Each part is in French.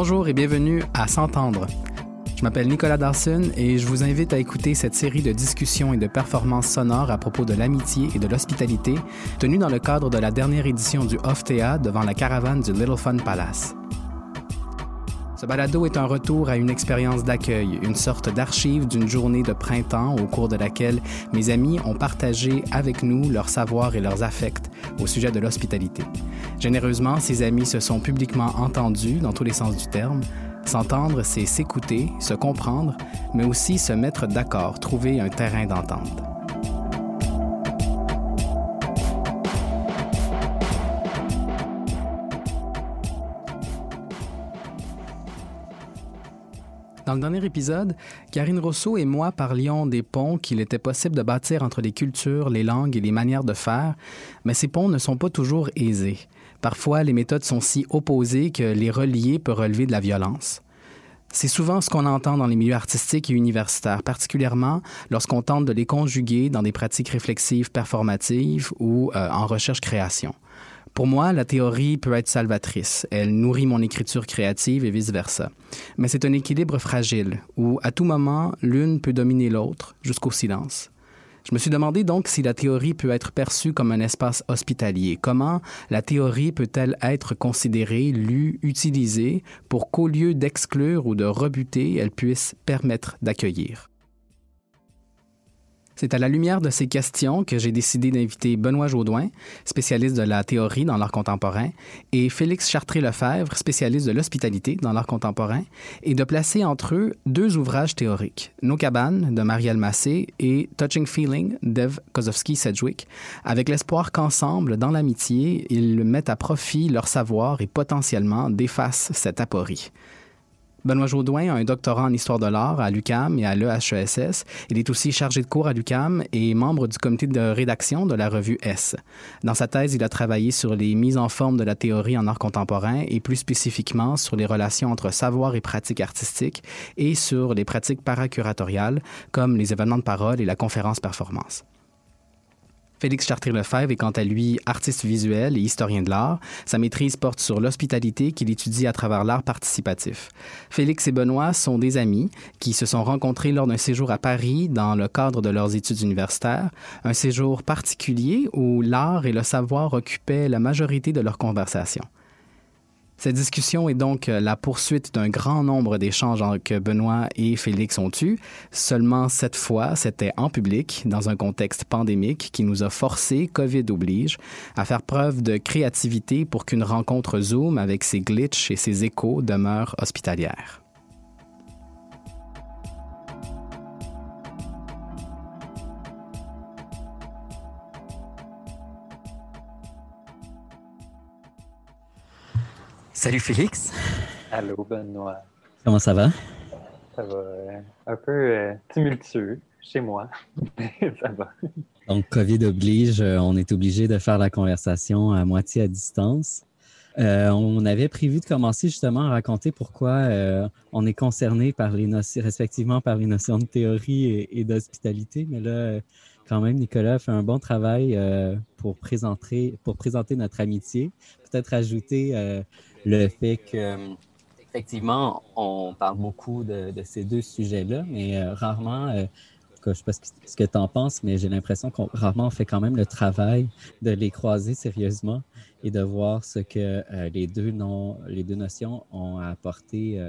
Bonjour et bienvenue à S'entendre. Je m'appelle Nicolas Dawson et je vous invite à écouter cette série de discussions et de performances sonores à propos de l'amitié et de l'hospitalité tenue dans le cadre de la dernière édition du Théâtre devant la caravane du Little Fun Palace. Ce balado est un retour à une expérience d'accueil, une sorte d'archive d'une journée de printemps au cours de laquelle mes amis ont partagé avec nous leur savoir et leurs affects au sujet de l'hospitalité. Généreusement, ces amis se sont publiquement entendus dans tous les sens du terme, S'entendre, c'est s'écouter, se comprendre, mais aussi se mettre d'accord, trouver un terrain d'entente. Dans le dernier épisode, Karine Rousseau et moi parlions des ponts qu'il était possible de bâtir entre les cultures, les langues et les manières de faire, mais ces ponts ne sont pas toujours aisés. Parfois, les méthodes sont si opposées que les relier peut relever de la violence. C'est souvent ce qu'on entend dans les milieux artistiques et universitaires, particulièrement lorsqu'on tente de les conjuguer dans des pratiques réflexives performatives ou euh, en recherche-création. Pour moi, la théorie peut être salvatrice. Elle nourrit mon écriture créative et vice-versa. Mais c'est un équilibre fragile où, à tout moment, l'une peut dominer l'autre jusqu'au silence. Je me suis demandé donc si la théorie peut être perçue comme un espace hospitalier. Comment la théorie peut-elle être considérée, lue, utilisée pour qu'au lieu d'exclure ou de rebuter, elle puisse permettre d'accueillir? C'est à la lumière de ces questions que j'ai décidé d'inviter Benoît Jaudoin, spécialiste de la théorie dans l'art contemporain, et Félix Chartré-Lefebvre, spécialiste de l'hospitalité dans l'art contemporain, et de placer entre eux deux ouvrages théoriques, Nos cabanes de Marielle Massé et Touching Feeling d'Ev Kozowski-Sedgwick, avec l'espoir qu'ensemble, dans l'amitié, ils mettent à profit leur savoir et potentiellement défassent cette aporie. Benoît Jaudoin a un doctorat en histoire de l'art à l'UCAM et à l'EHESS. Il est aussi chargé de cours à l'UCAM et membre du comité de rédaction de la revue S. Dans sa thèse, il a travaillé sur les mises en forme de la théorie en art contemporain et plus spécifiquement sur les relations entre savoir et pratique artistique et sur les pratiques paracuratoriales comme les événements de parole et la conférence performance. Félix Chartré-Lefebvre est quant à lui artiste visuel et historien de l'art. Sa maîtrise porte sur l'hospitalité qu'il étudie à travers l'art participatif. Félix et Benoît sont des amis qui se sont rencontrés lors d'un séjour à Paris dans le cadre de leurs études universitaires, un séjour particulier où l'art et le savoir occupaient la majorité de leur conversation. Cette discussion est donc euh, la poursuite d'un grand nombre d'échanges que Benoît et Félix ont eus. Seulement cette fois, c'était en public, dans un contexte pandémique qui nous a forcé, COVID oblige, à faire preuve de créativité pour qu'une rencontre Zoom avec ses glitches et ses échos demeure hospitalière. Salut Félix. Allô Benoît. Comment ça va? Ça va euh, un peu euh, tumultueux chez moi, ça va. Donc, COVID oblige, euh, on est obligé de faire la conversation à moitié à distance. on avait prévu de commencer justement à raconter pourquoi on est concerné par les notions, respectivement par les notions de théorie et, et d'hospitalité, mais là, quand même, Nicolas fait un bon travail pour, présenter, pour présenter notre amitié. Peut-être ajouter le fait que effectivement, on parle beaucoup de, ces deux sujets-là, mais euh, rarement, euh, je ne sais pas ce que tu en penses, mais j'ai l'impression qu'on rarement on fait quand même le travail de les croiser sérieusement et de voir ce que euh, les, deux les deux notions ont à apporter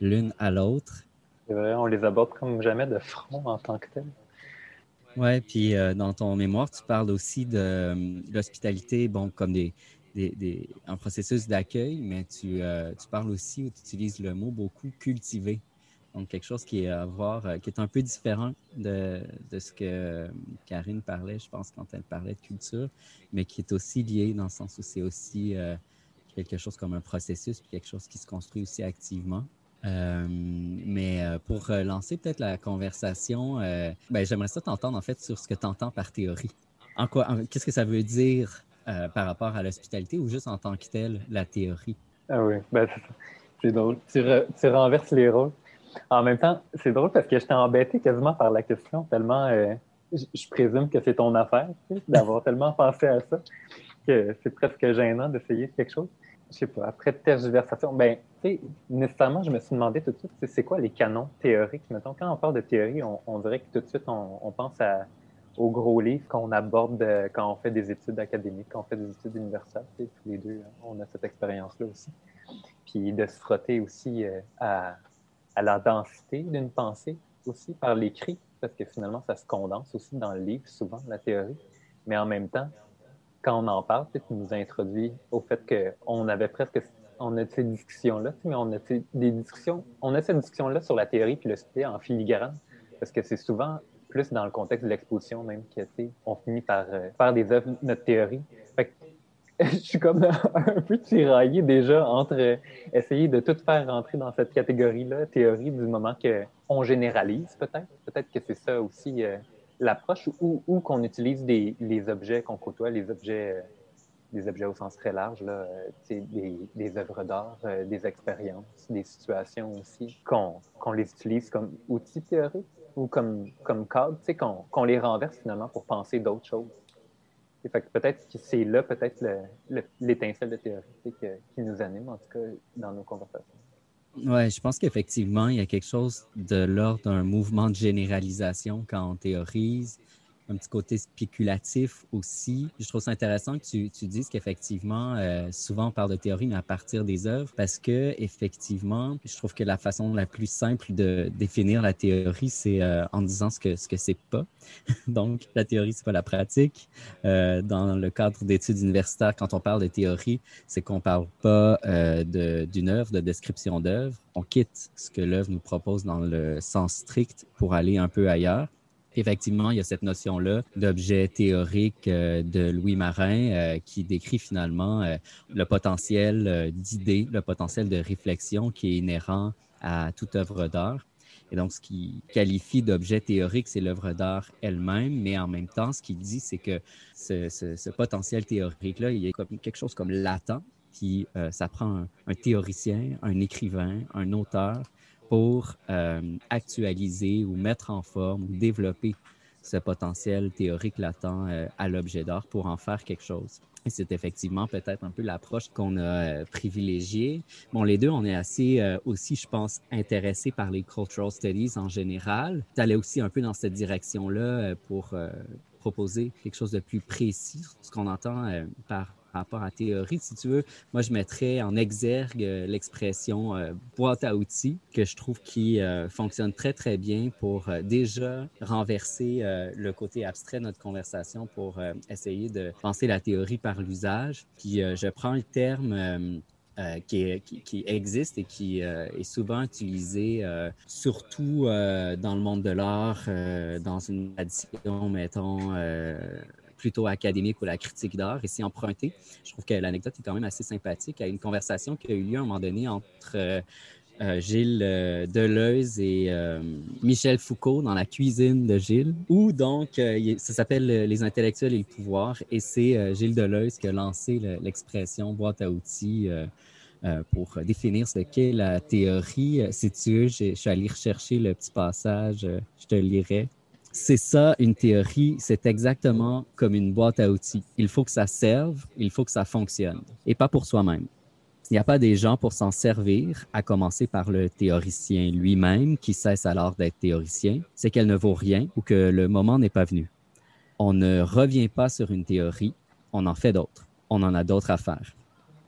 l'une à l'autre. C'est vrai, on les aborde comme jamais de front en tant que tel. Oui, puis dans ton mémoire, tu parles aussi de l'hospitalité, bon, comme des, un processus d'accueil, mais tu, euh, tu, parles aussi ou tu utilises le mot beaucoup cultiver. Donc, quelque chose qui est, à voir, euh, qui est un peu différent de, ce que Karine parlait, je pense, quand elle parlait de culture, mais qui est aussi lié dans le sens où c'est aussi euh, quelque chose comme un processus, puis quelque chose qui se construit aussi activement. mais pour lancer peut-être la conversation, ben, j'aimerais ça t'entendre en fait sur ce que tu entends par théorie. En quoi, qu'est-ce que ça veut dire euh, par rapport à l'hospitalité ou juste en tant que telle, la théorie? Ah oui, ben, c'est drôle. Tu, renverses les rôles. En même temps, c'est drôle parce que je t'ai embêté quasiment par la question, tellement euh, je, présume que c'est ton affaire d'avoir tellement pensé à ça que c'est presque gênant d'essayer quelque chose. je sais pas, après tergiversation, ben, tu sais, nécessairement, je me suis demandé tout de suite, c'est quoi les canons théoriques? Mettons, quand on parle de théorie, on, dirait que tout de suite, on, pense à, aux gros livres qu'on aborde quand on fait des études académiques, quand on fait des études universitaires. Tous les deux, hein, on a cette expérience-là aussi. Puis de se frotter aussi euh, à, la densité d'une pensée aussi par l'écrit, parce que finalement, ça se condense aussi dans le livre, souvent, la théorie. Mais en même temps, quand on en parle, tu nous introduit au fait qu'on avait presque on a ces discussions-là, mais on a des discussions, on a cette discussion-là sur la théorie puis le sujet en filigrane, parce que c'est souvent plus dans le contexte de l'exposition même que, on finit par euh, faire des œuvres, notre théorie. Fait je suis comme un peu tiraillé déjà entre essayer de tout faire rentrer dans cette catégorie-là, théorie, du moment qu'on généralise peut-être. Peut-être que c'est ça aussi euh, l'approche ou, qu'on utilise des, les objets qu'on côtoie, les objets, des objets au sens très large, là, des, œuvres d'art, euh, des expériences, des situations aussi, qu'on les utilise comme outils théoriques ou comme, comme cadre, qu'on les renverse finalement pour penser d'autres choses. peut-être que c'est là peut-être l'étincelle de théorie qui nous anime, en tout cas, dans nos conversations. Oui, je pense qu'effectivement, il y a quelque chose de l'ordre d'un mouvement de généralisation quand on théorise, un petit côté spéculatif aussi. Je trouve ça intéressant que tu, tu dises qu'effectivement, euh, souvent on parle de théorie, mais à partir des œuvres, parce que effectivement, je trouve que la façon la plus simple de définir la théorie, c'est euh, en disant ce que ce que c'est pas. Donc, la théorie, c'est pas la pratique. Euh, dans le cadre d'études universitaires, quand on parle de théorie, c'est qu'on parle pas d'une œuvre, de description d'œuvre. On quitte ce que l'œuvre nous propose dans le sens strict pour aller un peu ailleurs effectivement, il y a cette notion-là d'objet théorique euh, de Louis Marin euh, qui décrit finalement euh, le potentiel d'idée, le potentiel de réflexion qui est inhérent à toute œuvre d'art. Et donc, ce qui qualifie d'objet théorique, c'est l'œuvre d'art elle-même, mais en même temps, ce qu'il dit, c'est que ce, potentiel théorique-là, il y a quelque chose comme latent, qui ça prend un, théoricien, un écrivain, un auteur pour euh, actualiser ou mettre en forme ou développer ce potentiel théorique latent euh, à l'objet d'art pour en faire quelque chose. Et c'est effectivement peut-être un peu l'approche qu'on a euh, privilégiée. Bon, les deux, on est assez aussi, je pense, intéressés par les cultural studies en général. Tu aussi un peu dans cette direction-là pour proposer quelque chose de plus précis, ce qu'on entend par rapport à théorie, si tu veux. Moi, je mettrais en exergue euh, l'expression euh, boîte à outils que je trouve qui euh, fonctionne très, très bien pour déjà renverser le côté abstrait de notre conversation pour essayer de penser la théorie par l'usage. Puis je prends le terme qui, qui, existe et qui est souvent utilisé, surtout dans le monde de l'art, dans une tradition, mettons, plutôt académique ou la critique d'art. Et c'est emprunté. Je trouve que l'anecdote est quand même assez sympathique à une conversation qui a eu lieu à un moment donné entre euh, euh, Gilles euh, Deleuze et Michel Foucault dans la cuisine de Gilles, où donc ça s'appelle Les intellectuels et le pouvoir. Et c'est Gilles Deleuze qui a lancé l'expression boîte à outils. pour définir ce qu'est la théorie. Si tu veux, je suis allé rechercher le petit passage, je te lirai. C'est ça, une théorie, c'est exactement comme une boîte à outils. Il faut que ça serve, il faut que ça fonctionne, et pas pour soi-même. Il n'y a pas des gens pour s'en servir, à commencer par le théoricien lui-même qui cesse alors d'être théoricien, c'est qu'elle ne vaut rien ou que le moment n'est pas venu. On ne revient pas sur une théorie, on en fait d'autres. On en a d'autres à faire.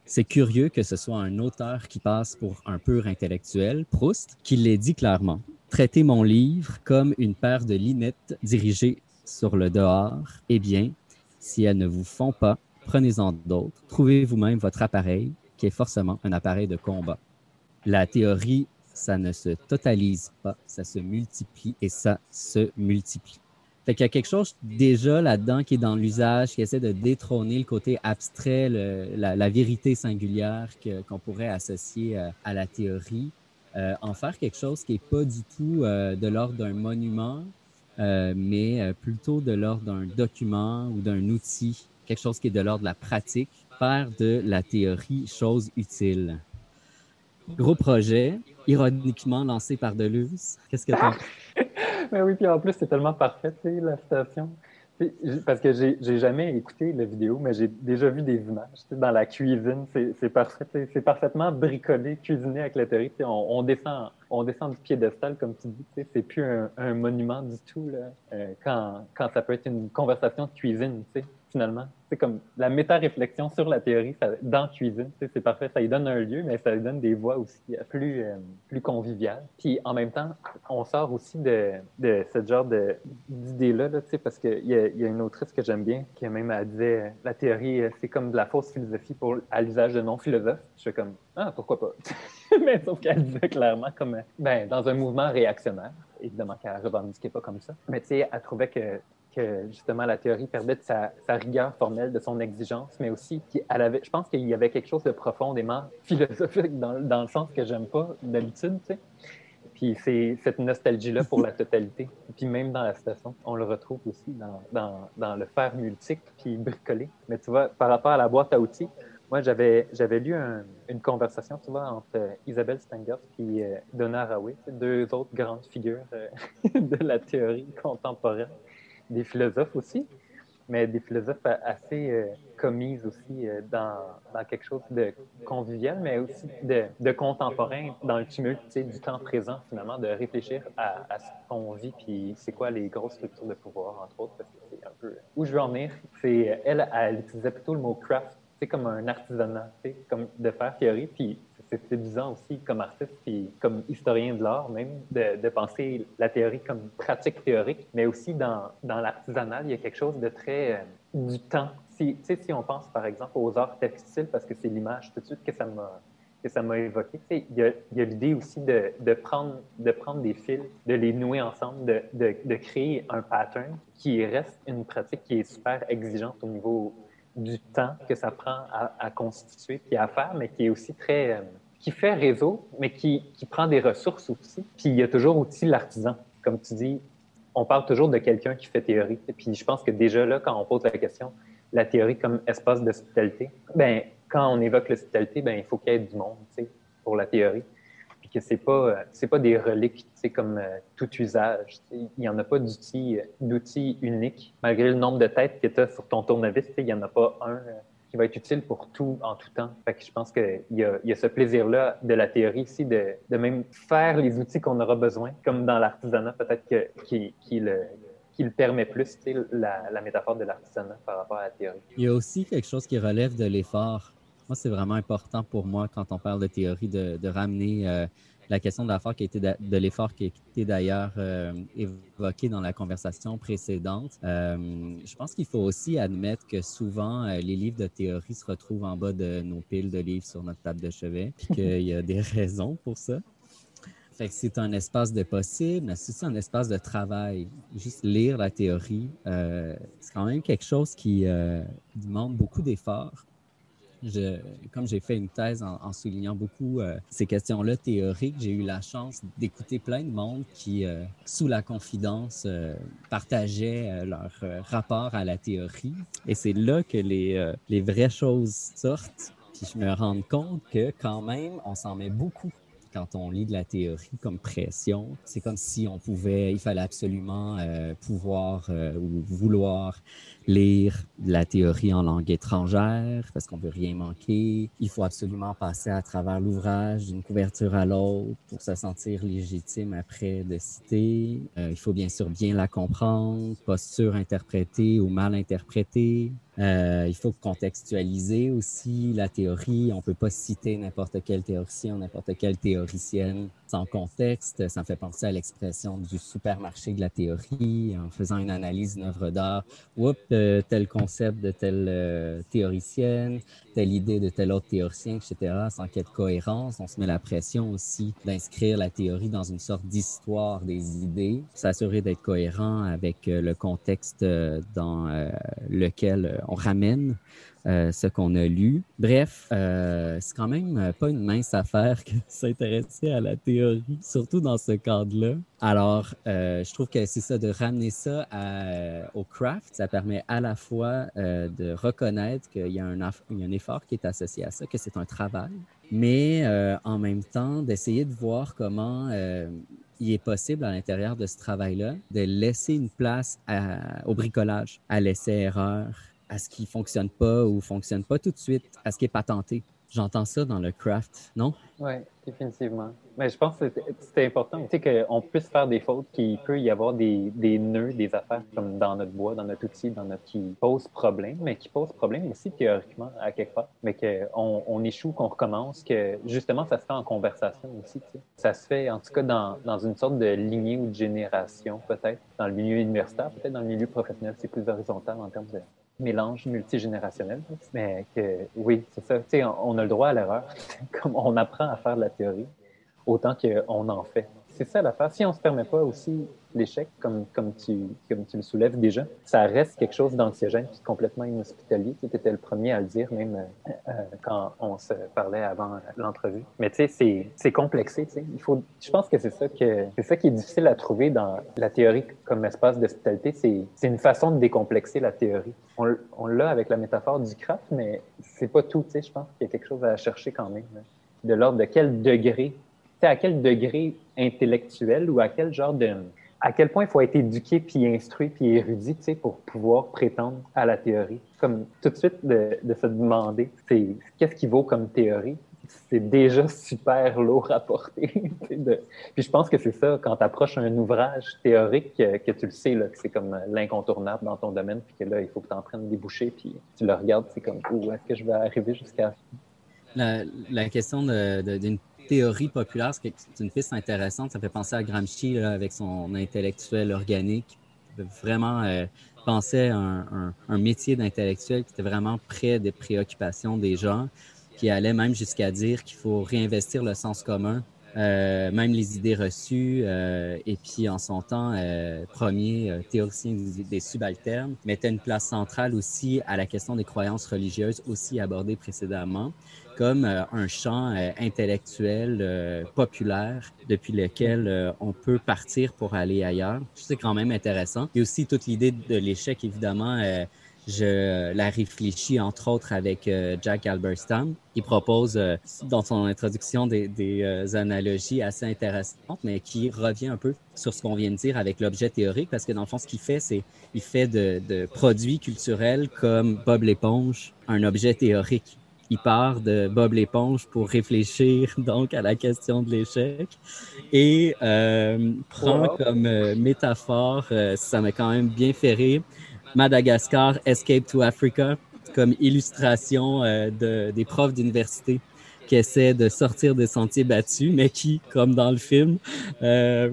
C'est curieux que ce soit un auteur qui passe pour un pur intellectuel, Proust, qui l'ait dit clairement. Traitez mon livre comme une paire de linettes dirigées sur le dehors. Eh bien, si elles ne vous font pas, prenez-en d'autres. Trouvez vous-même votre appareil, qui est forcément un appareil de combat. La théorie, ça ne se totalise pas, ça se multiplie et ça se multiplie. Fait qu'il y a quelque chose déjà là-dedans qui est dans l'usage, qui essaie de détrôner le côté abstrait, la, vérité singulière qu'on pourrait associer euh, à la théorie. Euh, en faire quelque chose qui n'est pas du tout euh, de l'ordre d'un monument, euh, mais plutôt de l'ordre d'un document ou d'un outil, quelque chose qui est de l'ordre de la pratique, faire de la théorie chose utile. Gros projet, ironiquement lancé par Deleuze. Qu'est-ce que tu Mais oui, puis en plus, c'est tellement parfait, la citation. Parce que j'ai jamais écouté la vidéo, mais j'ai déjà vu des images dans la cuisine. C'est parfait, c'est parfaitement bricolé, cuisiné avec la théorie. On, on, descend, on descend du piédestal, comme tu dis. C'est plus un, monument du tout là, euh, quand, quand ça peut être une conversation de cuisine. Finalement. C'est comme la méta-réflexion sur la théorie dans cuisine. C'est parfait. Ça lui donne un lieu, mais ça lui donne des voix aussi plus, euh, plus conviviales. Puis en même temps, on sort aussi de, de ce genre d'idée-là, là, parce qu'il y, y a une autrice que j'aime bien qui même a dit la théorie, euh, c'est comme de la fausse philosophie pour, à l'usage de non-philosophes. Je suis comme, ah, pourquoi pas? mais sauf qu'elle disait clairement comme, ben, dans un mouvement réactionnaire évidemment qu'elle ne revendiquait pas comme ça. Mais tu sais, elle trouvait que que justement la théorie perdait de sa, rigueur formelle, de son exigence, mais aussi qu'elle avait, je pense qu'il y avait quelque chose de profondément philosophique dans, dans le sens que j'aime pas d'habitude, tu sais. Puis c'est cette nostalgie-là pour la totalité. Puis même dans la citation, on le retrouve aussi dans, dans, dans, le fer multiple puis bricolé. Mais tu vois, par rapport à la boîte à outils, moi, j'avais, j'avais lu une conversation, tu vois, entre Isabelle Stengers et euh, Donna Haraway, deux autres grandes figures euh, de la théorie contemporaine des philosophes aussi, mais des philosophes assez euh, commises aussi euh, dans, dans, quelque chose de convivial, mais aussi de, contemporain dans le tumulte du temps présent, finalement, de réfléchir à, à ce qu'on vit, puis c'est quoi les grosses structures de pouvoir, entre autres, parce que c'est un peu... Où je veux en venir, c'est... Elle, elle utilisait plutôt le mot craft, c'est comme un artisanat, comme de faire théorie, puis c'est séduisant aussi comme artiste et comme historien de l'art même de, de, penser la théorie comme pratique théorique, mais aussi dans, dans l'artisanal, il y a quelque chose de très euh, du temps. Si, si on pense par exemple aux arts textiles, parce que c'est l'image tout de suite que ça m'a que ça m'a évoqué. Il y a, a l'idée aussi de, de, prendre, de prendre des fils, de les nouer ensemble, de, de, de, créer un pattern qui reste une pratique qui est super exigeante au niveau du temps que ça prend à, constituer et à faire, mais qui est aussi très. Euh, qui fait réseau, mais qui, qui, prend des ressources aussi. Puis il y a toujours aussi l'artisan. Comme tu dis, on parle toujours de quelqu'un qui fait théorie. Puis je pense que déjà là, quand on pose la question, la théorie comme espace d'hospitalité, ben quand on évoque l'hospitalité, ben il faut qu'il y ait du monde, tu sais, pour la théorie que c'est pas c'est pas des reliques c'est comme euh, tout usage il n'y en a pas d'outils d'outils uniques malgré le nombre de têtes que tu as sur ton tournevis il n'y en a pas un euh, qui va être utile pour tout en tout temps. Fait je pense qu'il y y a ce plaisir-là de la théorie ici de, de même faire les outils qu'on aura besoin, comme dans l'artisanat peut-être que, qui, qui, le, qui le permet plus, la, la métaphore de l'artisanat par rapport à la théorie. Il y a aussi quelque chose qui relève de l'effort moi, c'est vraiment important pour moi quand on parle de théorie de, ramener euh, la question de l'effort qui était de, l'effort qui d'ailleurs euh, évoqué dans la conversation précédente. Euh, je pense qu'il faut aussi admettre que souvent les livres de théorie se retrouvent en bas de nos piles de livres sur notre table de chevet, puis qu'il y a des raisons pour ça. Fait que c'est un espace de possible, mais c'est aussi un espace de travail. Juste lire la théorie, c'est quand même quelque chose qui demande beaucoup d'efforts comme j'ai fait une thèse en, soulignant beaucoup euh, ces questions-là théoriques, j'ai eu la chance d'écouter plein de monde qui, euh, sous la confidence, euh, partageaient leur rapport à la théorie. Et c'est là que les, les vraies choses sortent. Puis je me rends compte que quand même, on s'en met beaucoup quand on lit de la théorie comme pression. C'est comme si on pouvait, il fallait absolument pouvoir ou vouloir lire la théorie en langue étrangère parce qu'on veut rien manquer. Il faut absolument passer à travers l'ouvrage d'une couverture à l'autre pour se sentir légitime après de citer. Euh, il faut bien sûr bien la comprendre, pas surinterpréter ou mal interpréter. Euh, il faut contextualiser aussi la théorie. On peut pas citer n'importe quel théoricien, n'importe quelle théoricienne sans contexte. Ça me fait penser à l'expression du supermarché de la théorie en faisant une analyse d'une œuvre d'art. Oups, tel concept de telle euh, théoricienne, telle idée de tel autre théoricien, etc., sans qu'il ait de cohérence. On se met la pression aussi d'inscrire la théorie dans une sorte d'histoire des idées, s'assurer d'être cohérent avec euh, le contexte euh, dans lequel on ramène euh, ce qu'on a lu. Bref, euh, c'est quand même pas une mince affaire que s'intéresser à la théorie, surtout dans ce cadre-là. Alors, euh, je trouve que c'est ça, de ramener ça au craft, ça permet à la fois de reconnaître qu'il y a un effort qui est associé à ça, que c'est un travail, mais en même temps d'essayer de voir comment il est possible à l'intérieur de ce travail-là de laisser une place au bricolage, à l'essai-erreur, à ce qui fonctionne pas ou fonctionne pas tout de suite, à ce qui est patenté. J'entends ça dans le craft, non? Oui, définitivement. Mais je pense que c'est important tu qu'on puisse faire des fautes, qu'il peut y avoir des, des, nœuds, des affaires comme dans notre bois, dans notre outil, dans notre qui posent problème, mais qui posent problème aussi théoriquement à quelque part, mais qu'on on échoue, qu'on recommence, que justement ça se fait en conversation aussi. Ça se fait en tout cas dans, dans une sorte de lignée ou de génération peut-être, dans le milieu universitaire, peut-être dans le milieu professionnel, c'est plus horizontal en termes de mélange multigénérationnel. Mais que oui, c'est ça. Tu sais, on a le droit à l'erreur. Comme on apprend à faire de la théorie, autant qu'on en fait c'est ça l'affaire. Si on ne se permet pas aussi l'échec, comme, comme, tu, comme tu le soulèves déjà, ça reste quelque chose d'anxiogène et complètement inhospitalier. Tu étais le premier à le dire, même euh, euh, quand on se parlait avant l'entrevue. Mais tu sais, c'est complexé. Il faut, je pense que c'est ça, que, ça qui est difficile à trouver dans la théorie comme espace d'hospitalité. C'est une façon de décomplexer la théorie. On, l'a avec la métaphore du craft, mais c'est pas tout. Tu sais. Je pense qu'il y a quelque chose à chercher quand même. De l'ordre de quel degré à quel degré intellectuel ou à quel genre de à quel point il faut être éduqué puis instruit puis érudit pour pouvoir prétendre à la théorie. Comme tout de suite de, se demander c'est qu'est-ce qui vaut comme théorie? C'est déjà super lourd à porter. Puis je pense que c'est ça, quand tu approches un ouvrage théorique, que, tu le sais, là, que c'est comme l'incontournable dans ton domaine, puis que là, il faut que tu en prennes des bouchées, puis tu le regardes, c'est comme, où est-ce que je vais arriver jusqu'à... La, la question d'une théorie populaire, c'est une piste intéressante. Ça fait penser à Gramsci avec son intellectuel organique. Vraiment euh, pensait un, un, métier d'intellectuel qui était vraiment près des préoccupations des gens, qui allait même jusqu'à dire qu'il faut réinvestir le sens commun euh, même les idées reçues. Euh, et puis, en son temps, euh, premier euh, théoricien des, subalternes, mettait une place centrale aussi à la question des croyances religieuses, aussi abordée précédemment, comme un champ intellectuel populaire depuis lequel on peut partir pour aller ailleurs. C'est quand même intéressant. Et aussi toute l'idée de l'échec, évidemment je la réfléchis entre autres avec euh, Jack Alberstam, qui propose euh, dans son introduction des, des euh, analogies assez intéressantes, mais qui revient un peu sur ce qu'on vient de dire avec l'objet théorique, parce que dans le fond, ce qu'il fait, c'est il fait de, de produits culturels comme Bob l'éponge un objet théorique. Il part de Bob l'éponge pour réfléchir donc à la question de l'échec. Et euh, prend comme métaphore, ça m'a quand même bien fait rire, Madagascar, Escape to Africa, comme illustration euh, de, des profs d'université qui essaient de sortir des sentiers battus, mais qui, comme dans le film, euh,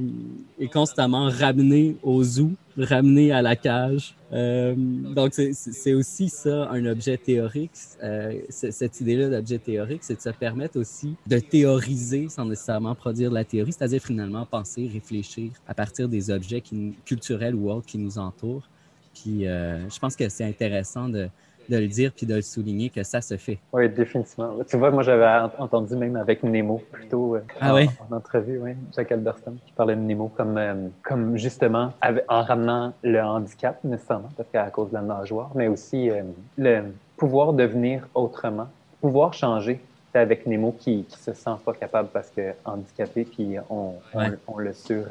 est constamment ramené au zoo, ramené à la cage. Euh, donc, c'est aussi ça, un objet théorique. Euh, cette idée-là d'objet théorique, c'est de se permettre aussi de théoriser sans nécessairement produire de la théorie, c'est-à-dire finalement penser, réfléchir à partir des objets qui, culturels ou autres qui nous entourent. Puis euh, je pense que c'est intéressant de, de, le dire puis de le souligner que ça se fait. Oui, définitivement. Tu vois, moi, j'avais entendu même avec Nemo plutôt euh, ah, en, oui? en, entrevue, oui, Jack Alberton, qui parlait de Nemo comme, euh, comme justement en ramenant le handicap nécessairement, parce qu'à cause de la nageoire, mais aussi le pouvoir devenir autrement, pouvoir changer avec Nemo qui ne se sent pas capable parce que handicapé, puis on, on, on, le sur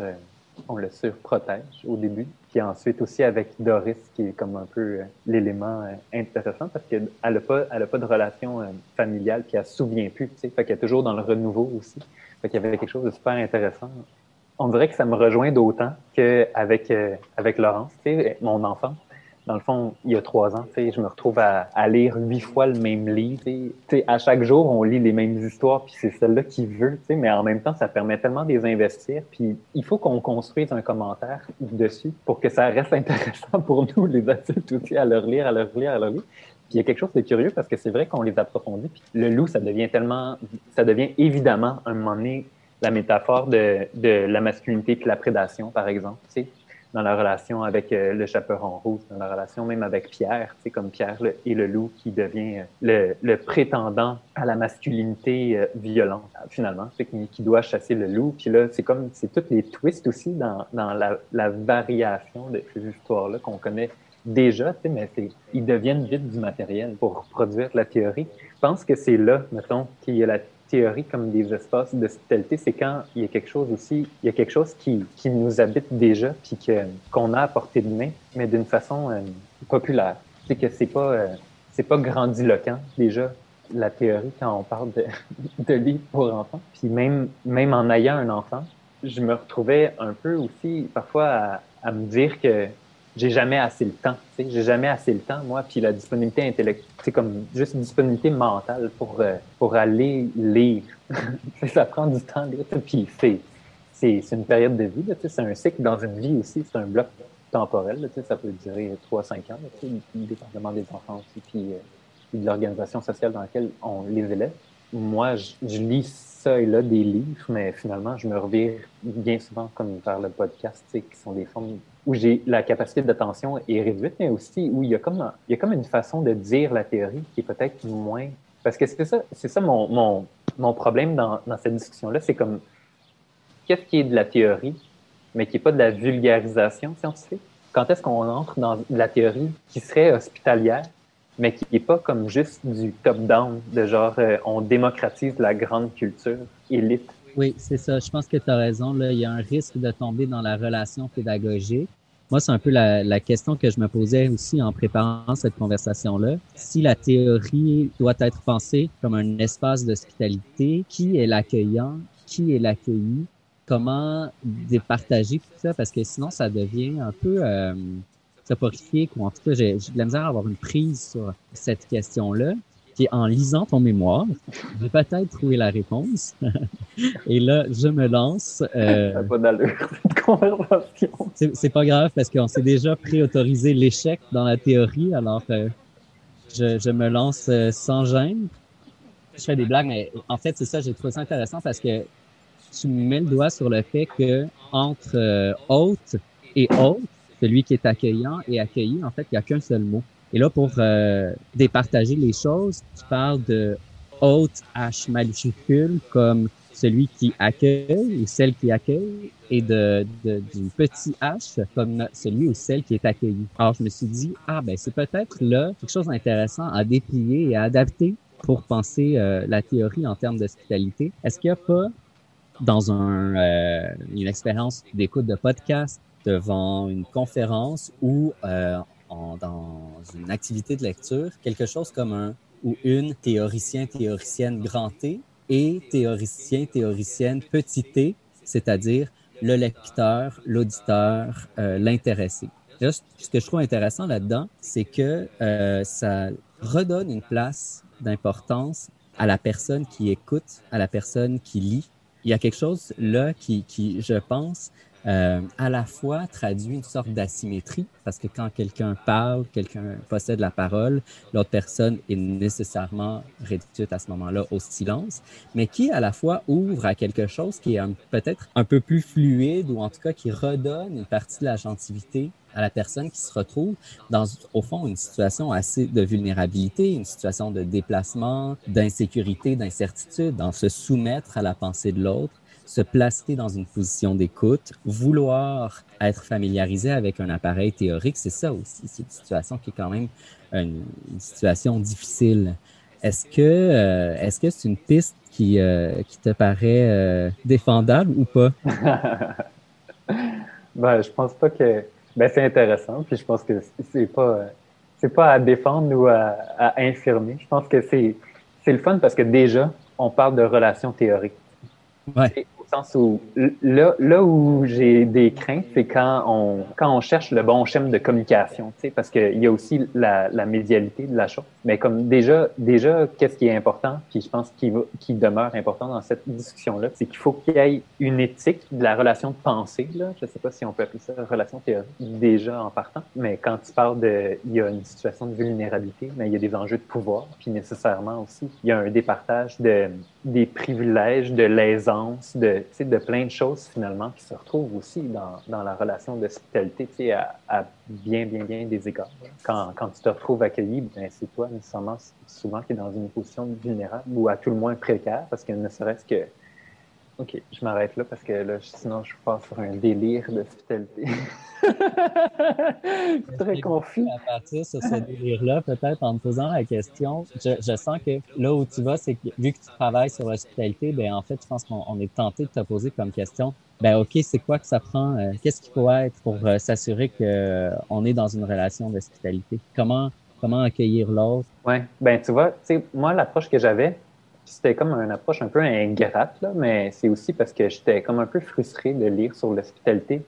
on le surprotège au début. Puis ensuite aussi avec Doris, qui est comme un peu euh, l'élément euh, intéressant parce qu'elle n'a pas, elle a pas de relation euh, familiale, puis elle se souvient plus. Tu sais. Fait qu'elle est toujours dans le renouveau aussi. Fait qu'il y avait quelque chose de super intéressant. On dirait que ça me rejoint d'autant qu'avec avec Laurence, tu sais, mon enfant, dans le fond, il y a trois ans, je me retrouve à, à, lire huit fois le même livre. sais, à chaque jour, on lit les mêmes histoires, puis c'est celle-là qui veut, mais en même temps, ça permet tellement de les investir. Puis il faut qu'on construise un commentaire dessus pour que ça reste intéressant pour nous, les adultes aussi, à leur lire, à leur lire, à leur lire. Puis il y a quelque chose de curieux parce que c'est vrai qu'on les approfondit. Puis le loup, ça devient tellement, ça devient évidemment un moment la métaphore de, de la masculinité puis la prédation, par exemple. Dans la relation avec euh, le chaperon rouge, dans la relation même avec Pierre, c'est comme Pierre et le loup qui devient euh, le, prétendant à la masculinité euh, violente, finalement, c'est qui, qui, doit chasser le loup. Puis là, c'est comme, c'est toutes les twists aussi dans, la, variation de ces histoires-là qu'on connaît déjà, mais ils deviennent vite du matériel pour produire la théorie. Je pense que c'est là, mettons, qu'il y a la théories comme des espaces d'hospitalité, c'est quand il y a quelque chose aussi, il y a quelque chose qui, qui nous habite déjà, puis qu'on a à portée de main, mais d'une façon euh, populaire. C'est que c'est pas, euh, c'est pas grandiloquent déjà la théorie quand on parle de, de livres pour enfants. Puis même, même en ayant un enfant, je me retrouvais un peu aussi parfois à me dire que j'ai jamais assez le temps. J'ai jamais assez le temps, moi, puis la disponibilité intellectuelle, c'est comme juste une disponibilité mentale pour, euh, pour aller lire. ça prend du temps, puis c'est, c'est, une période de vie, c'est un cycle dans une vie aussi, c'est un bloc temporel, ça peut durer 3-5 ans, dépendamment des enfants aussi, puis, euh, de l'organisation sociale dans laquelle on les élève. Moi, je, je lis ça et là des livres, mais finalement, je me revire bien souvent comme vers le podcast, qui sont des formes où j'ai la capacité d'attention est réduite, mais aussi où il y a comme il y a comme une façon de dire la théorie qui est peut-être moins parce que c'est ça c'est ça mon, mon, mon problème dans, dans cette discussion là, c'est comme qu'est-ce qui est de la théorie, mais qui n'est pas de la vulgarisation scientifique? Quand est-ce qu'on entre dans la théorie qui serait hospitalière, mais qui n'est pas comme juste du top-down, de genre euh, on démocratise la grande culture élite? Oui, c'est ça. Je pense que tu as raison. Là. Il y a un risque de tomber dans la relation pédagogique. Moi, c'est un peu la, la, question que je me posais aussi en préparant cette conversation-là. Si la théorie doit être pensée comme un espace d'hospitalité, qui est l'accueillant, qui est l'accueilli, comment départager tout ça, parce que sinon, ça devient un peu euh, soporifique, ou en tout cas, j'ai de la misère à avoir une prise sur cette question-là qui en lisant ton mémoire, j'ai peut-être trouvé la réponse. Et là, je me lance. Euh, pas d'allure, cette conversation. C'est pas grave parce qu'on s'est déjà préautorisé l'échec dans la théorie, alors euh, je, je, me lance euh, sans gêne. Je fais des blagues, mais en fait, c'est ça, j'ai trouvé ça intéressant parce que tu mets le doigt sur le fait que entre euh, hôte et hôte, celui qui est accueillant et accueilli, en fait, il n'y a qu'un seul mot. Et là, pour euh, départager les choses, tu parles de haute H majuscule comme celui qui accueille ou celle qui accueille et de, de, du petit h comme celui ou celle qui est accueilli. Alors, je me suis dit, ah ben c'est peut-être là quelque chose d'intéressant à déplier et à adapter pour penser euh, la théorie en termes d'hospitalité. Est-ce qu'il n'y a pas dans un, euh, une expérience d'écoute de podcast devant une conférence où euh, dans une activité de lecture quelque chose comme un ou une théoricien, théoricienne grand T et théoricien, théoricienne petit t, c'est-à-dire le lecteur, l'auditeur, euh, l'intéressé. Ce que je trouve intéressant là-dedans, c'est que euh, ça redonne une place d'importance à la personne qui écoute, à la personne qui lit. Il y a quelque chose là qui, qui je pense, euh, à la fois traduit une sorte d'asymétrie, parce que quand quelqu'un parle, quelqu'un possède la parole, l'autre personne est nécessairement réduite à ce moment-là au silence, mais qui à la fois ouvre à quelque chose qui est peut-être un peu plus fluide ou en tout cas qui redonne une partie de la gentilité à la personne qui se retrouve dans, au fond, une situation assez de vulnérabilité, une situation de déplacement, d'insécurité, d'incertitude, dans se soumettre à la pensée de l'autre se placer dans une position d'écoute, vouloir être familiarisé avec un appareil théorique, c'est ça aussi. C'est une situation qui est quand même une, situation difficile. Est-ce que euh, est-ce que c'est une piste qui, euh, qui te paraît euh, défendable ou pas? ben, je pense pas que. Ben, c'est intéressant, puis je pense que c'est pas c'est pas à défendre ou à, à infirmer. Je pense que c'est c'est le fun parce que déjà, on parle de relations théoriques. Ouais sens où là, là où j'ai des craintes, c'est quand on, quand on cherche le bon schéma de communication, parce qu'il y a aussi la, la médialité de la chose. Mais comme déjà, déjà, qu'est-ce qui est important, puis je pense qu'il qui demeure important dans cette discussion-là, c'est qu'il faut qu'il y ait une éthique de la relation de pensée, là. Je sais pas si on peut appeler ça relation théorique déjà en partant, mais quand tu parles de, il y a une situation de vulnérabilité, mais il y a des enjeux de pouvoir, puis nécessairement aussi, il y a un départage de, des privilèges, de l'aisance, de de plein de choses finalement qui se retrouvent aussi dans, dans la relation d'hospitalité à, à bien, bien, bien des égards. Quand, quand tu te retrouves accueilli, ben, c'est toi nécessairement souvent qui est dans une position vulnérable ou à tout le moins précaire parce que ne serait-ce que OK, je m'arrête là parce que là, sinon, je passe sur un délire d'hospitalité. Très confus. À partir de ce délire-là, peut-être en me posant la question, je, sens que là où tu vas, c'est que vu que tu travailles sur l'hospitalité, ben en fait, je pense qu'on est tenté de te poser comme question, ben OK, c'est quoi que ça prend? Euh, qu'est-ce qu'il faut être pour euh, s'assurer qu'on euh, est dans une relation d'hospitalité? Comment, comment accueillir l'autre? Oui, ben tu vois, tu sais, moi, l'approche que j'avais, c'était comme une approche un peu ingrate, là, mais c'est aussi parce que j'étais comme un peu frustré de lire sur l'hospitalité,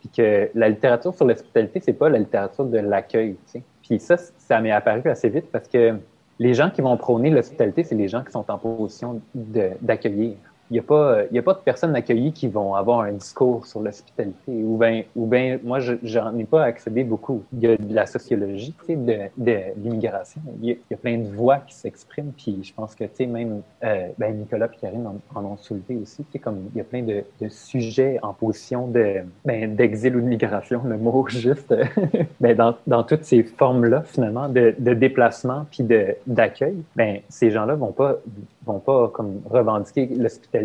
puis que la littérature sur l'hospitalité, c'est pas la littérature de l'accueil. Puis ça, ça m'est apparu assez vite parce que les gens qui vont prôner l'hospitalité, c'est les gens qui sont en position d'accueillir il n'y a, pas, y a pas de personnes accueillies qui vont avoir un discours sur l'hospitalité. Ou bien, ou ben, moi, je n'en ai pas accédé beaucoup. Il y a de la sociologie, tu sais, de, de l'immigration. Il, y a plein de voix qui s'expriment. Puis je pense que, tu sais, même euh, ben, Nicolas et Karine en, ont soulevé aussi. Tu sais, comme il y a plein de, de sujets en position de, ben, d'exil ou de migration, le mot juste, ben, dans, dans toutes ces formes-là, finalement, de, de déplacement puis de, d'accueil, ben, ces gens-là vont pas vont pas comme revendiquer l'hospitalité,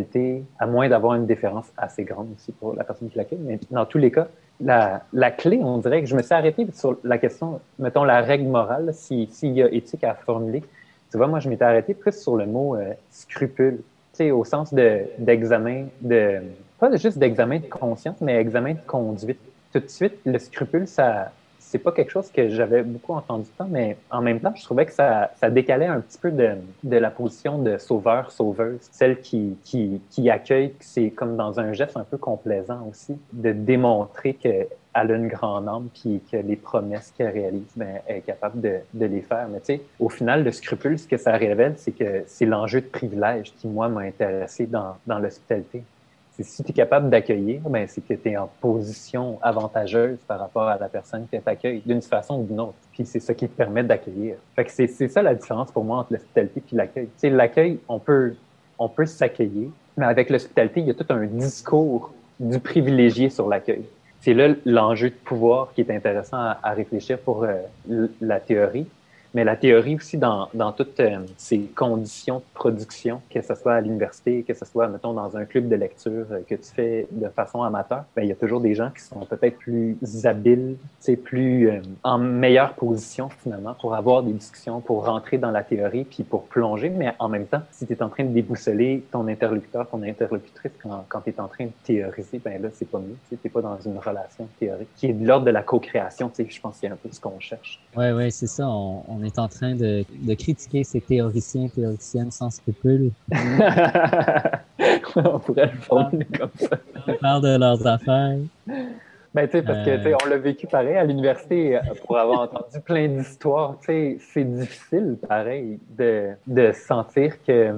à moins d'avoir une différence assez grande aussi pour la personne qui l'accueille. Mais dans tous les cas, la, la, clé, on dirait que je me suis arrêté sur la question, mettons la règle morale, s'il y a éthique à formuler. Tu vois, moi, je m'étais arrêté plus sur le mot euh, scrupule, tu sais, au sens d'examen, de, pas juste d'examen de conscience, mais examen de conduite. Tout de suite, le scrupule, ça, c'est pas quelque chose que j'avais beaucoup entendu tant, mais en même temps, je trouvais que ça, décalait un petit peu de, la position de sauveur-sauveuse, celle qui, qui, qui accueille, c'est comme dans un geste un peu complaisant aussi, de démontrer qu'elle a une grande âme, puis que les promesses qu'elle réalise, ben, elle est capable de, de les faire. Mais tu sais, au final, le scrupule, ce que ça révèle, c'est que c'est l'enjeu de privilège qui, moi, m'a intéressé dans, dans l'hospitalité si tu es capable d'accueillir, ben, c'est que tu es en position avantageuse par rapport à la personne qui t'accueille, d'une façon ou d'une autre. Puis c'est ça qui te permet d'accueillir. Que c'est ça la différence pour moi entre l'hospitalité et l'accueil. Tu sais, l'accueil, on peut, on peut s'accueillir, mais avec l'hospitalité, il y a tout un discours du privilégié sur l'accueil. C'est là l'enjeu de pouvoir qui est intéressant à, réfléchir pour euh, la théorie mais la théorie aussi dans, dans toutes euh, ces conditions de production, que ce soit à l'université, que ce soit, mettons, dans un club de lecture euh, que tu fais de façon amateur, ben, il y a toujours des gens qui sont peut-être plus habiles, plus euh, en meilleure position finalement pour avoir des discussions, pour rentrer dans la théorie, puis pour plonger, mais en même temps, si tu es en train de déboussoler ton interlocuteur, ton interlocutrice quand, quand tu es en train de théoriser, ben là, c'est pas mieux, tu n'es pas dans une relation théorique qui est de l'ordre de la co-création, tu sais, je pense qu'il y a un peu ce qu'on cherche. Oui, oui, c'est ça, est en train de, de critiquer ces théoriciens, théoriciennes sans scrupules. on pourrait le faire comme ça. On parle de leurs affaires. Ben, tu sais, parce que, tu sais, on l'a vécu pareil à l'université euh, pour avoir entendu plein d'histoires. Tu sais, c'est difficile, pareil, de, de sentir que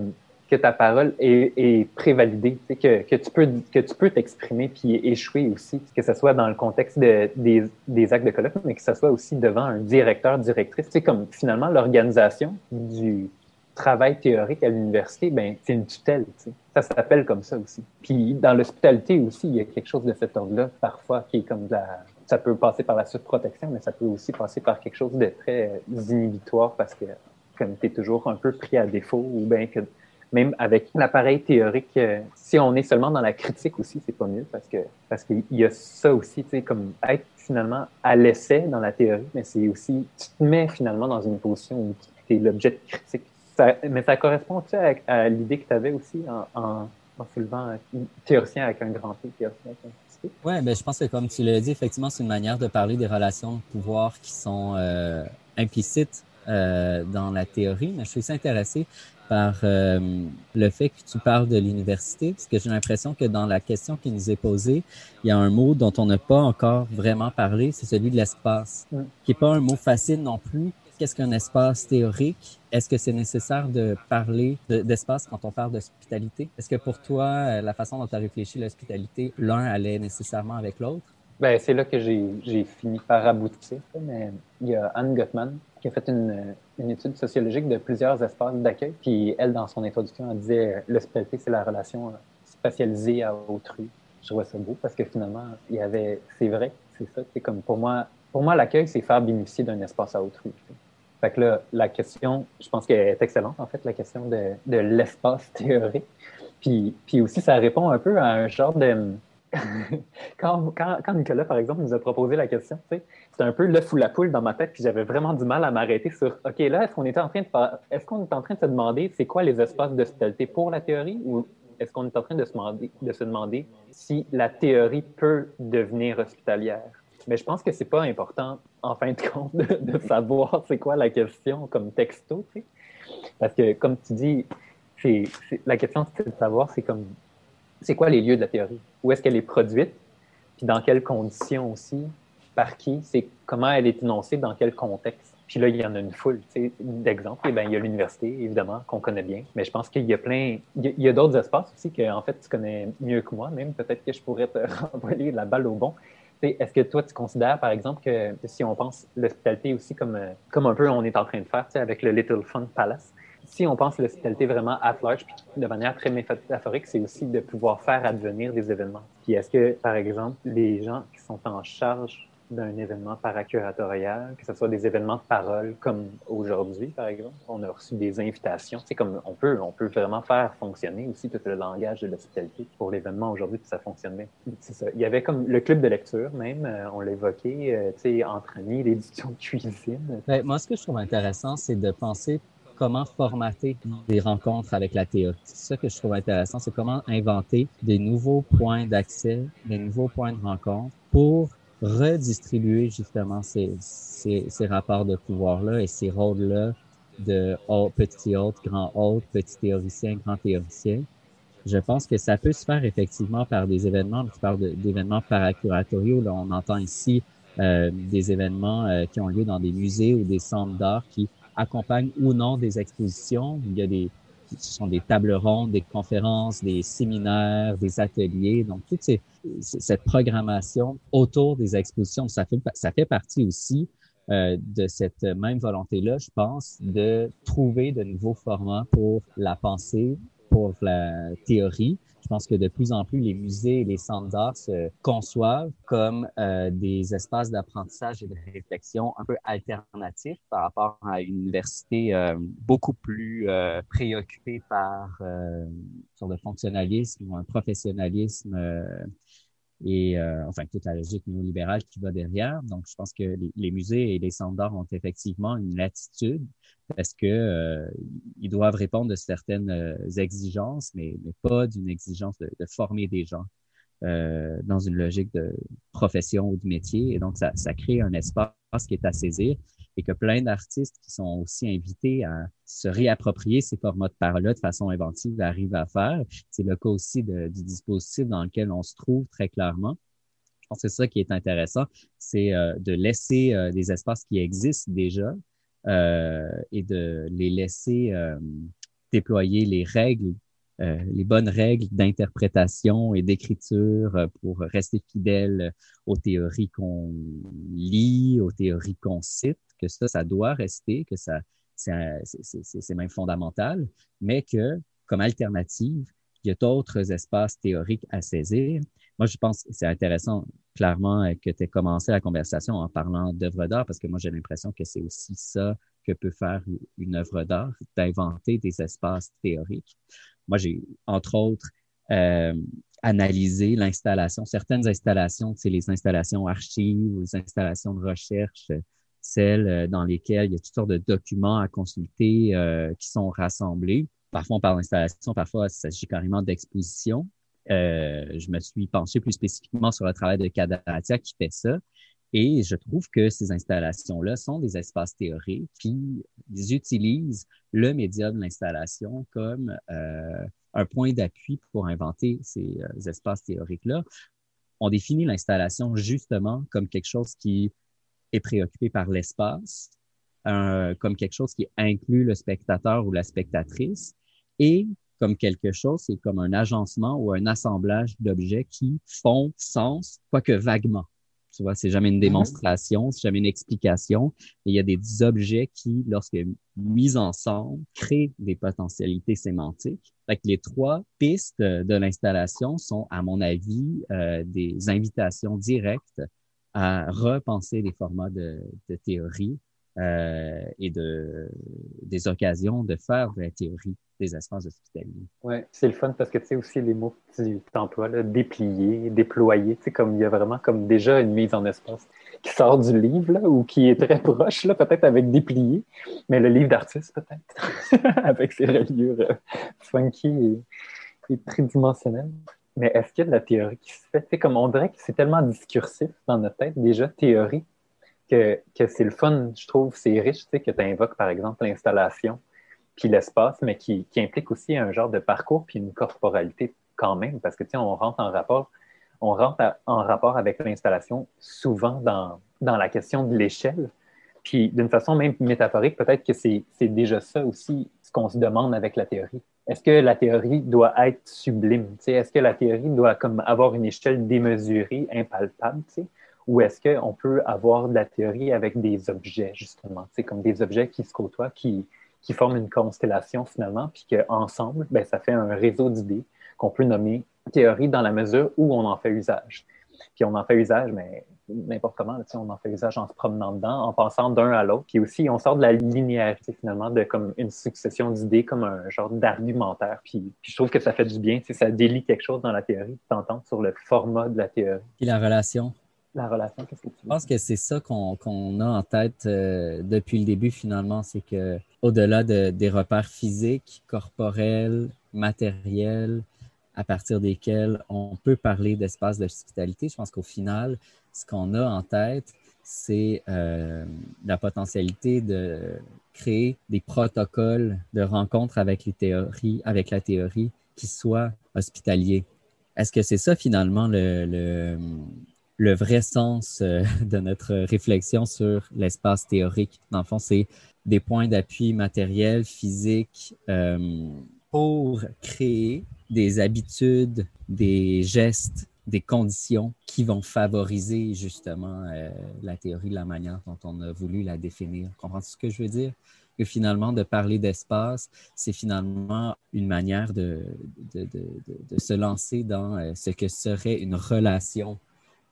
que ta parole est, est prévalidée, que, que tu peux que tu peux t'exprimer puis échouer aussi, que ce soit dans le contexte de, des, des actes de colloque, mais que ce soit aussi devant un directeur, directrice. Sais, comme finalement l'organisation du travail théorique à l'université, ben c'est une tutelle. Tu sais. Ça s'appelle comme ça aussi. Puis dans l'hospitalité aussi, il y a quelque chose de cet ordre-là, parfois, qui est comme de la ça peut passer par la surprotection, mais ça peut aussi passer par quelque chose de très inhibitoire parce que comme tu es toujours un peu pris à défaut ou bien que même avec l'appareil théorique, euh, si on est seulement dans la critique aussi, c'est pas mieux parce que parce qu'il y a ça aussi, tu sais, comme être finalement à l'essai dans la théorie, mais c'est aussi, tu te mets finalement dans une position où tu es l'objet de critique. mais ça correspond, tu sais, à, l'idée que tu avais aussi en, en, en soulevant un théoricien avec un grand T, théoricien avec un petit. Oui, ben, je pense que comme tu l'as dit, effectivement, c'est une manière de parler des relations de pouvoir qui sont euh, implicites euh, dans la théorie, mais je suis intéressé par euh, le fait que tu parles de l'université, parce que j'ai l'impression que dans la question qui nous est posée, il y a un mot dont on n'a pas encore vraiment parlé, c'est celui de l'espace, qui n'est pas un mot facile non plus. Qu'est-ce qu'un espace théorique? Est-ce que c'est nécessaire de parler d'espace quand on parle d'hospitalité? Est-ce que pour toi, euh, la façon dont tu as réfléchi l'hospitalité, l'un allait nécessairement avec l'autre? Ben, c'est là que j'ai fini par aboutir. Mais il y a Anne Gottman a fait une, étude sociologique de plusieurs espaces d'accueil. Puis elle, dans son introduction, elle disait l'hospitalité, c'est la relation spatialisée à autrui. Je trouvais ça beau parce que finalement, il y avait, c'est vrai, c'est ça. C'est comme pour moi, pour moi, l'accueil, c'est faire bénéficier d'un espace à autrui. Fait que là, la question, je pense qu'elle est excellente, en fait, la question de, de l'espace théorique. Puis, puis aussi, ça répond un peu à un genre de... quand, Nicolas, par exemple, nous a proposé la question, c'était un peu le fou la poule dans ma tête, puis j'avais vraiment du mal à m'arrêter sur OK, là, est-ce qu'on est en train de se demander c'est quoi les espaces d'hospitalité pour la théorie ou est-ce qu'on est en train de se, demander, si la théorie peut devenir hospitalière? Mais je pense que c'est pas important, en fin de compte, de, savoir c'est quoi la question comme texto. Parce que, comme tu dis, c'est, la question, c'est de savoir, c'est comme, c'est quoi les lieux de la théorie? Où est-ce qu'elle est produite? Puis dans quelles conditions aussi? Par qui? C'est comment elle est énoncée? Dans quel contexte? Puis là, il y en a une foule d'exemples. Eh bien, il y a l'université, évidemment, qu'on connaît bien. Mais je pense qu'il y a plein. Il y a, d'autres espaces aussi que, en fait, tu connais mieux que moi, même. Peut-être que je pourrais te renvoyer la balle au bon. Est-ce que toi, tu considères, par exemple, que si on pense l'hospitalité aussi comme, comme un peu on est en train de faire avec le Little Fun Palace, si on pense l'hospitalité vraiment at large, puis de manière très métaphorique, c'est aussi de pouvoir faire advenir des événements. Puis est-ce que, par exemple, les gens qui sont en charge d'un événement paracuratorial, que ce soit des événements de parole comme aujourd'hui, par exemple. On a reçu des invitations. C'est comme on peut, on peut vraiment faire fonctionner aussi tout le langage de l'hospitalité pour l'événement aujourd'hui, puis ça fonctionnait. C'est ça. Il y avait comme le club de lecture même, euh, on l'évoquait, euh, tu sais, entre amis, l'édition de cuisine. Ben, moi, ce que je trouve intéressant, c'est de penser comment formater des rencontres avec la théorie. C'est ça que je trouve intéressant, c'est comment inventer des nouveaux points d'accès, des nouveaux points de rencontre pour redistribuer justement ces, ces, ces rapports de pouvoir-là et ces rôles-là de petit hôte, grand hôte, petit théoricien, grand théoricien. Je pense que ça peut se faire effectivement par des événements. Tu parles d'événements paracuratoriaux. Là, on entend ici euh, des événements euh, qui ont lieu dans des musées ou des centres d'art qui accompagnent ou non des expositions. Il y a des, ce sont des tables rondes, des conférences, des séminaires, des ateliers. Donc, toute cette programmation autour des expositions, ça fait, ça fait partie aussi euh, de cette même volonté-là, je pense, de trouver de nouveaux formats pour la pensée, pour la théorie, je pense que de plus en plus, les musées et les centres d'art se conçoivent comme euh, des espaces d'apprentissage et de réflexion un peu alternatifs par rapport à une université euh, beaucoup plus euh, préoccupée par euh, sur le fonctionnalisme ou un professionnalisme euh, et euh, enfin toute la logique néolibérale qui va derrière. Donc, je pense que les, les musées et les centres d'art ont effectivement une latitude parce que euh, ils doivent répondre de certaines euh, exigences, mais, mais pas d'une exigence de, de, former des gens euh, dans une logique de profession ou de métier. Et donc, ça, ça crée un espace qui est à saisir et que plein d'artistes qui sont aussi invités à se réapproprier ces formats de parole-là de façon inventive arrivent à faire. C'est le cas aussi de, du dispositif dans lequel on se trouve très clairement. Je pense que c'est ça qui est intéressant, c'est euh, de laisser euh, des espaces qui existent déjà et de les laisser euh, déployer les règles euh, les bonnes règles d'interprétation et d'écriture euh, pour rester fidèle aux théories qu'on lit, aux théories qu'on cite, que ça, ça doit rester, que ça, c'est même fondamental, mais que comme alternative, il y a d'autres espaces théoriques à saisir. Moi, je pense que c'est intéressant, clairement, euh, que tu aies commencé la conversation en parlant d'œuvres d'art, parce que moi, j'ai l'impression que c'est aussi ça que peut faire une œuvre d'art, d'inventer des espaces théoriques. Moi, j'ai, entre autres, euh, analysé l'installation, certaines installations, c'est les installations archives, les installations de recherche, celles euh, dans lesquelles il y a toutes sortes de documents à consulter euh, qui sont rassemblés. Parfois, on parle d'installation, parfois, il s'agit carrément d'exposition. Euh, je me suis penché plus spécifiquement sur le travail de Kadatia qui fait ça. Et je trouve que ces installations-là sont des espaces théoriques qui utilisent le média de l'installation comme euh, un point d'appui pour inventer ces euh, espaces théoriques-là. On définit l'installation justement comme quelque chose qui est préoccupé par l'espace, comme quelque chose qui inclut le spectateur ou la spectatrice, et comme quelque chose, c'est comme un agencement ou un assemblage d'objets qui font sens, quoique vaguement. Tu vois, c'est jamais une mm-hmm. démonstration, c'est jamais une explication. Et il y a des objets qui, lorsque mis ensemble, créent des potentialités sémantiques. Fait que les trois pistes de l'installation sont, à mon avis, euh, des invitations directes à repenser des formats de, de théorie euh, et de, des occasions de faire de la théorie des espaces hospitaliers. Oui, c'est le fun parce que tu sais aussi les mots que tu emploies, là, déplier, déployer, tu comme il y a vraiment comme déjà une mise en espace qui sort du livre ou qui est très proche, là, peut-être avec déplier, mais le livre d'artiste peut-être, avec ses reliures euh, funky et, et tridimensionnelles. Mais est-ce qu'il y a de la théorie qui se fait? Tu sais, comme on dirait que c'est tellement discursif dans notre tête, déjà, théorie, que, c'est le fun, je trouve, c'est riche, tu sais, que tu invoques, par exemple, l'installation, puis l'espace, mais qui, implique aussi un genre de parcours puis une corporalité quand même, parce que, tu sais, on rentre en rapport, on rentre en rapport avec l'installation souvent dans, dans la question de l'échelle, puis d'une façon même métaphorique, peut-être que c'est déjà ça aussi ce qu'on se demande avec la théorie. Est-ce que la théorie doit être sublime? Est-ce que la théorie doit comme avoir une échelle démesurée, impalpable? Ou est-ce qu'on peut avoir de la théorie avec des objets, justement, comme des objets qui se côtoient, qui, qui forment une constellation finalement, puis qu'ensemble, ben, ça fait un réseau d'idées qu'on peut nommer théorie dans la mesure où on en fait usage. Puis on en fait usage, mais n'importe comment, on en fait usage en se promenant dedans, en passant d'un à l'autre. Puis aussi, on sort de la linéarité finalement, de comme une succession d'idées, comme un genre d'argumentaire. Puis, je trouve que ça fait du bien, ça délie quelque chose dans la théorie, t'entends sur le format de la théorie. Et la relation. La relation, Je pense que c'est ça qu'on a en tête euh, depuis le début finalement, c'est que au-delà de, des repères physiques, corporels, matériels, à partir desquels on peut parler d'espace d'hospitalité. Je pense qu'au final, ce qu'on a en tête, c'est euh, la potentialité de créer des protocoles de rencontre avec les théories, avec la théorie qui soient hospitaliers. Est-ce que c'est ça finalement le, le, vrai sens euh, de notre réflexion sur l'espace théorique? Dans le fond, c'est des points d'appui matériels, physiques, euh, pour créer des habitudes, des gestes, des conditions qui vont favoriser justement euh, la théorie de la manière dont on a voulu la définir. Comprends ce que je veux dire? Que finalement, de parler d'espace, c'est finalement une manière de, se lancer dans ce que serait une relation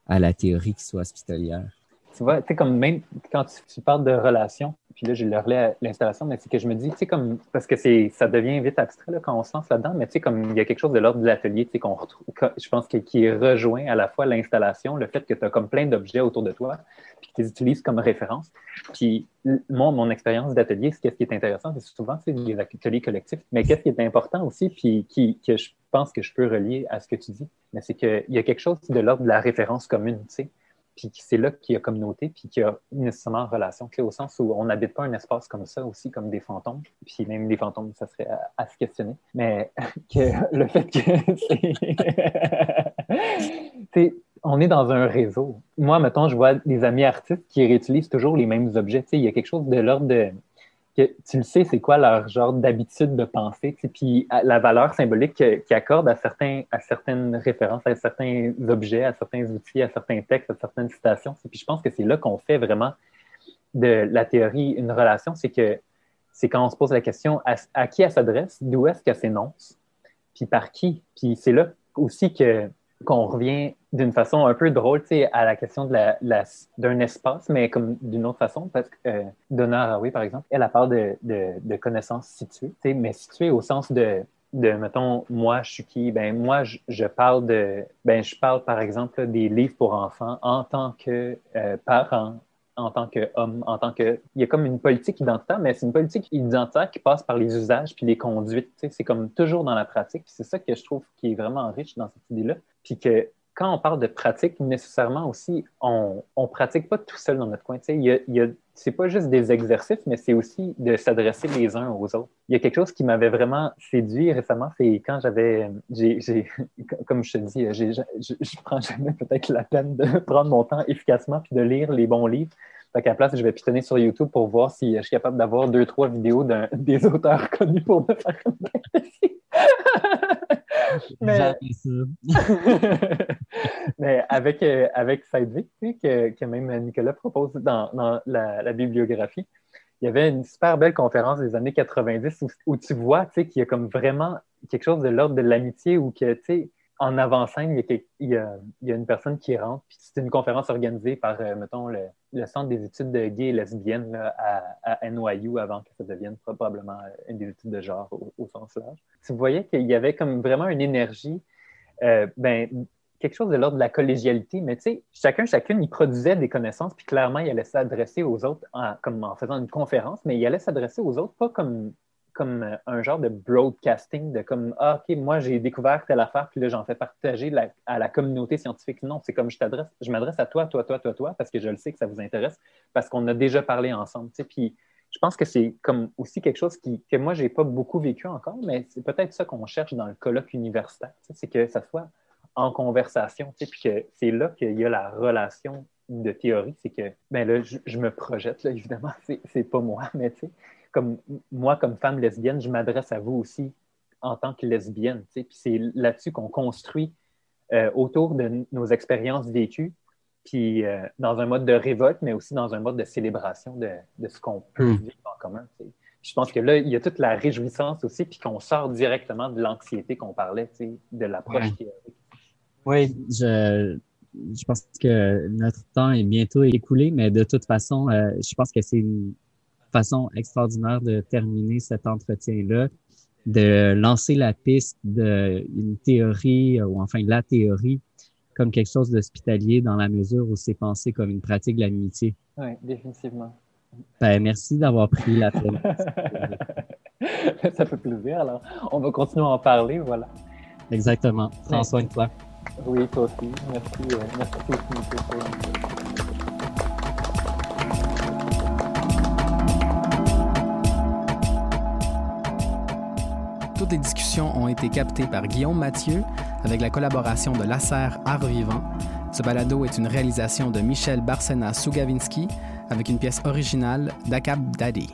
à la théorie qui soit hospitalière. Tu vois, tu comme même quand tu parles de relation, puis là, j'ai le relais à l'installation, mais c'est que je me dis, tu comme, parce que c'est, ça devient vite abstrait là, quand on se lance là-dedans, mais tu sais, comme il y a quelque chose de l'ordre de l'atelier, tu qu'on retrouve, je pense, qui, qui rejoint à la fois l'installation, le fait que tu as comme plein d'objets autour de toi, puis que tu les utilises comme référence. Puis, moi, mon expérience d'atelier, ce qui est intéressant, c'est souvent, c'est des ateliers collectifs, mais qu'est-ce qui est important aussi, puis qui, que je pense que je peux relier à ce que tu dis, mais c'est qu'il y a quelque chose de l'ordre de la référence commune, tu sais puis c'est là qu'il y a communauté, puis qu'il y a nécessairement relation, au sens où on n'habite pas un espace comme ça aussi, comme des fantômes, puis même des fantômes, ça serait à, se questionner, mais que le fait que on est dans un réseau. Moi, mettons, je vois des amis artistes qui réutilisent toujours les mêmes objets. il y a quelque chose de l'ordre de tu le sais, c'est quoi leur genre d'habitude de penser, puis la valeur symbolique qu'ils accordent à, certains, à certaines références, à certains objets, à certains outils, à certains textes, à certaines citations. Puis je pense que c'est là qu'on fait vraiment de la théorie une relation, c'est que c'est quand on se pose la question à, à qui elle s'adresse, d'où est-ce qu'elle s'énonce, puis par qui. Puis c'est là aussi que qu'on revient d'une façon un peu drôle à la question d'un la, espace, mais comme d'une autre façon, parce que euh, Donna par exemple, elle a part de, de, connaissances situées, mais situées au sens de, de, mettons, moi, je suis qui? Ben, moi, je, parle de, ben, je parle, par exemple, des livres pour enfants en tant que euh, parent, en tant qu'homme, en tant que... Il y a comme une politique identitaire, mais c'est une politique identitaire qui passe par les usages puis les conduites. C'est comme toujours dans la pratique. C'est ça que je trouve qui est vraiment riche dans cette idée-là. Puis que quand on parle de pratique, nécessairement aussi, on ne pratique pas tout seul dans notre coin. C'est pas juste des exercices, mais c'est aussi de s'adresser les uns aux autres. Il y a quelque chose qui m'avait vraiment séduit récemment, c'est quand j'avais, j'ai, comme je te dis, je, je prends jamais peut-être la peine de prendre mon temps efficacement puis de lire les bons livres. Fait qu'à la place, je vais pitonner sur YouTube pour voir si je suis capable d'avoir deux, trois vidéos des auteurs connus pour me faire mais, mais avec, euh, avec Sidevic, que, que même Nicolas propose dans, dans la, bibliographie, il y avait une super belle conférence des années 90 où, tu vois qu'il y a comme vraiment quelque chose de l'ordre de l'amitié où que, en avant-scène, il, y a, une personne qui rentre, puis c'est une conférence organisée par, euh, mettons, le, Centre des études de gays et lesbiennes à, NYU avant que ça devienne probablement une des études de genre au, sens large. Vous voyez qu'il y avait comme vraiment une énergie, euh, ben, quelque chose de l'ordre de la collégialité, mais tu sais, chacun, chacune, il produisait des connaissances, puis clairement, il allait s'adresser aux autres comme en faisant une conférence, mais il allait s'adresser aux autres pas comme comme euh, un genre de broadcasting, de comme Ah, OK, moi j'ai découvert telle affaire, puis là j'en fais partager à la communauté scientifique. Non, c'est comme je t'adresse, je m'adresse à toi, toi, toi, toi, toi, parce que je le sais que ça vous intéresse, parce qu'on a déjà parlé ensemble. Tu sais, puis je pense que c'est comme aussi quelque chose qui, que moi j'ai pas beaucoup vécu encore, mais c'est peut-être ça qu'on cherche dans le colloque universitaire. C'est que ça soit en conversation, puis que c'est là qu'il y a la relation de théorie, c'est que, ben là, je, je me projette, là, évidemment, c'est pas moi, mais tu sais, comme moi, comme femme lesbienne, je m'adresse à vous aussi en tant que lesbienne. Puis c'est là-dessus qu'on construit euh, autour de nos expériences vécues, puis euh, dans un mode de révolte, mais aussi dans un mode de célébration de, ce qu'on peut hmm. vivre en commun. Je pense que là, il y a toute la réjouissance aussi, puis qu'on sort directement de l'anxiété qu'on parlait, de l'approche théorique. Oui, je, je pense que notre temps est bientôt écoulé, mais de toute façon, euh, je pense que c'est une façon extraordinaire de terminer cet entretien-là, de lancer la piste d'une théorie, ou enfin la théorie, comme quelque chose d'hospitalier dans la mesure où c'est pensé comme une pratique de l'amitié. Oui, définitivement. Ben, merci d'avoir pris la peine. Ça fait plaisir. Alors, on va continuer à en parler, voilà. Exactement. Prends soin de toi. Oui, toi aussi. Merci. Euh, merci. Toutes les discussions ont été captées par Guillaume Mathieu avec la collaboration de Lasser Art Vivant. Ce balado est une réalisation de Michel Barsena Sougavinsky avec une pièce originale d'Akab Daddy.